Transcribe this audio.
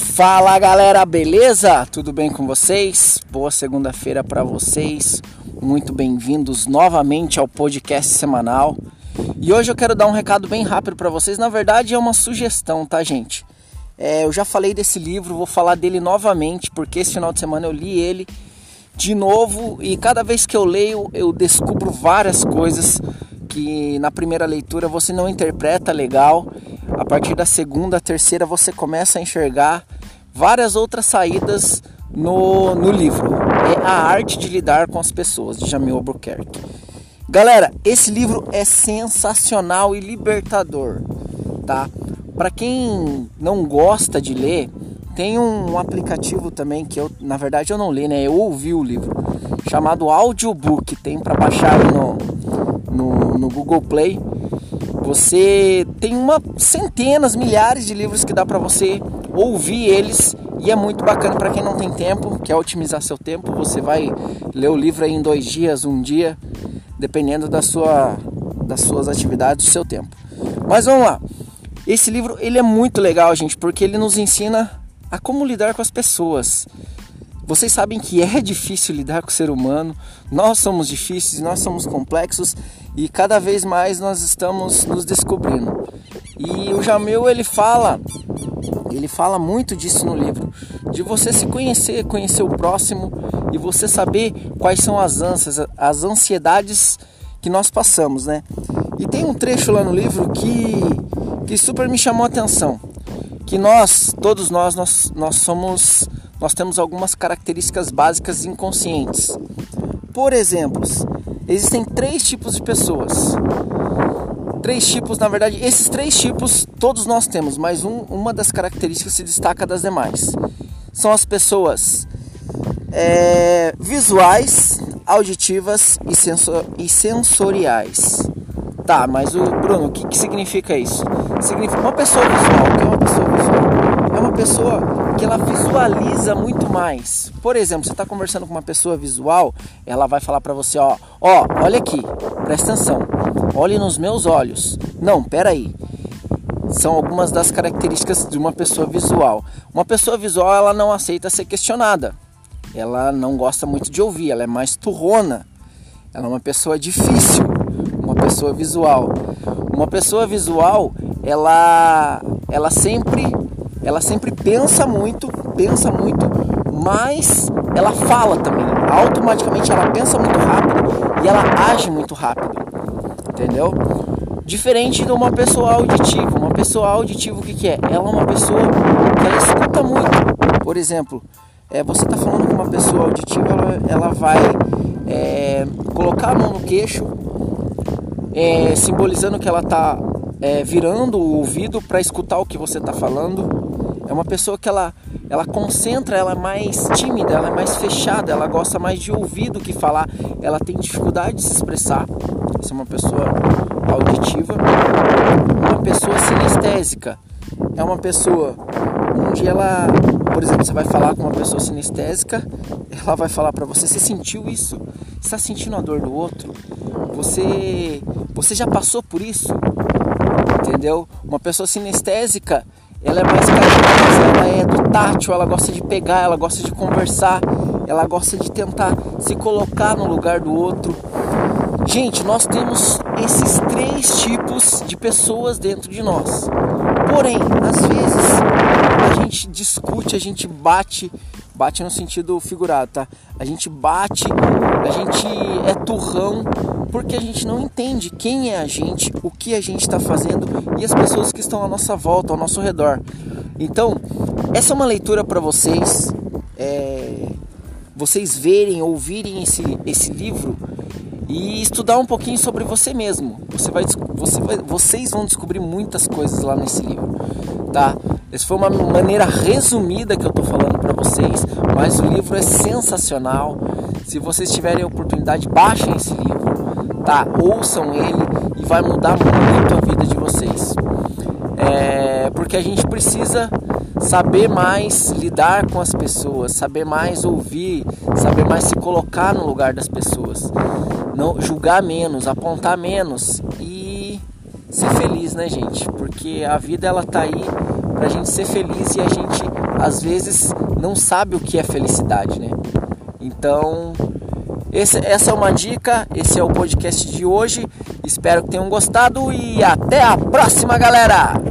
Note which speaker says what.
Speaker 1: Fala galera, beleza? Tudo bem com vocês? Boa segunda-feira para vocês. Muito bem-vindos novamente ao podcast semanal. E hoje eu quero dar um recado bem rápido para vocês. Na verdade, é uma sugestão, tá, gente? É, eu já falei desse livro, vou falar dele novamente, porque esse final de semana eu li ele de novo e cada vez que eu leio eu descubro várias coisas que na primeira leitura você não interpreta legal. A partir da segunda, terceira você começa a enxergar várias outras saídas no, no livro. É a arte de lidar com as pessoas, de Jamil Albuquerque. Galera, esse livro é sensacional e libertador, tá? Para quem não gosta de ler, tem um aplicativo também que eu, na verdade, eu não li, né? Eu ouvi o livro, chamado Audiobook. Tem para baixar no, no, no Google Play. Você tem uma centenas, milhares de livros que dá para você ouvir eles e é muito bacana para quem não tem tempo, quer otimizar seu tempo. Você vai ler o livro em dois dias, um dia, dependendo da sua, das suas atividades, do seu tempo. Mas vamos lá. Esse livro ele é muito legal, gente, porque ele nos ensina a como lidar com as pessoas. Vocês sabem que é difícil lidar com o ser humano, nós somos difíceis, nós somos complexos e cada vez mais nós estamos nos descobrindo. E o Jamil ele fala, ele fala muito disso no livro, de você se conhecer, conhecer o próximo e você saber quais são as ânsias, as ansiedades que nós passamos, né? E tem um trecho lá no livro que que super me chamou a atenção, que nós, todos nós, nós, nós somos, nós temos algumas características básicas inconscientes. Por exemplo, existem três tipos de pessoas. Três tipos, na verdade, esses três tipos todos nós temos, mas um, uma das características se destaca das demais. São as pessoas é, visuais, auditivas e, e sensoriais. Tá, mas o Bruno, o que, que significa isso? Significa uma pessoa visual. Uma pessoa uma que ela visualiza muito mais. Por exemplo, você está conversando com uma pessoa visual, ela vai falar para você, ó, ó, olha aqui, presta atenção, olhe nos meus olhos. Não, pera aí. São algumas das características de uma pessoa visual. Uma pessoa visual, ela não aceita ser questionada. Ela não gosta muito de ouvir, ela é mais turrona. Ela é uma pessoa difícil pessoa visual. Uma pessoa visual, ela ela sempre ela sempre pensa muito, pensa muito, mas ela fala também. Automaticamente ela pensa muito rápido e ela age muito rápido. Entendeu? Diferente de uma pessoa auditiva. Uma pessoa auditiva o que, que é? Ela é uma pessoa que ela escuta muito. Por exemplo, é, você está falando com uma pessoa auditiva, ela, ela vai é, colocar a mão no queixo é, simbolizando que ela está é, virando o ouvido para escutar o que você está falando. É uma pessoa que ela, ela concentra, ela é mais tímida, ela é mais fechada, ela gosta mais de ouvir do que falar, ela tem dificuldade de se expressar. Essa é uma pessoa auditiva. Uma pessoa sinestésica é uma pessoa onde ela, por exemplo, você vai falar com uma pessoa sinestésica, ela vai falar para você: você sentiu isso? Está sentindo a dor do outro? Você, você já passou por isso? Entendeu? Uma pessoa sinestésica, ela é mais carinhosa, ela é do tátil, ela gosta de pegar, ela gosta de conversar, ela gosta de tentar se colocar no lugar do outro. Gente, nós temos esses três tipos de pessoas dentro de nós. Porém, às vezes a gente discute, a gente bate Bate no sentido figurado, tá? A gente bate, a gente é turrão porque a gente não entende quem é a gente, o que a gente está fazendo e as pessoas que estão à nossa volta, ao nosso redor. Então, essa é uma leitura para vocês, é, vocês verem, ouvirem esse, esse livro e estudar um pouquinho sobre você mesmo. Você vai, você vai, vocês vão descobrir muitas coisas lá nesse livro, tá? Essa foi uma maneira resumida que eu estou falando para vocês, mas o livro é sensacional. Se vocês tiverem a oportunidade, baixem esse livro, tá? Ouçam ele e vai mudar muito a vida de vocês. É, porque a gente precisa saber mais lidar com as pessoas, saber mais ouvir, saber mais se colocar no lugar das pessoas, não julgar menos, apontar menos e ser feliz, né, gente? Porque a vida ela tá aí para a gente ser feliz e a gente às vezes não sabe o que é felicidade, né? Então, esse, essa é uma dica, esse é o podcast de hoje. Espero que tenham gostado e até a próxima, galera!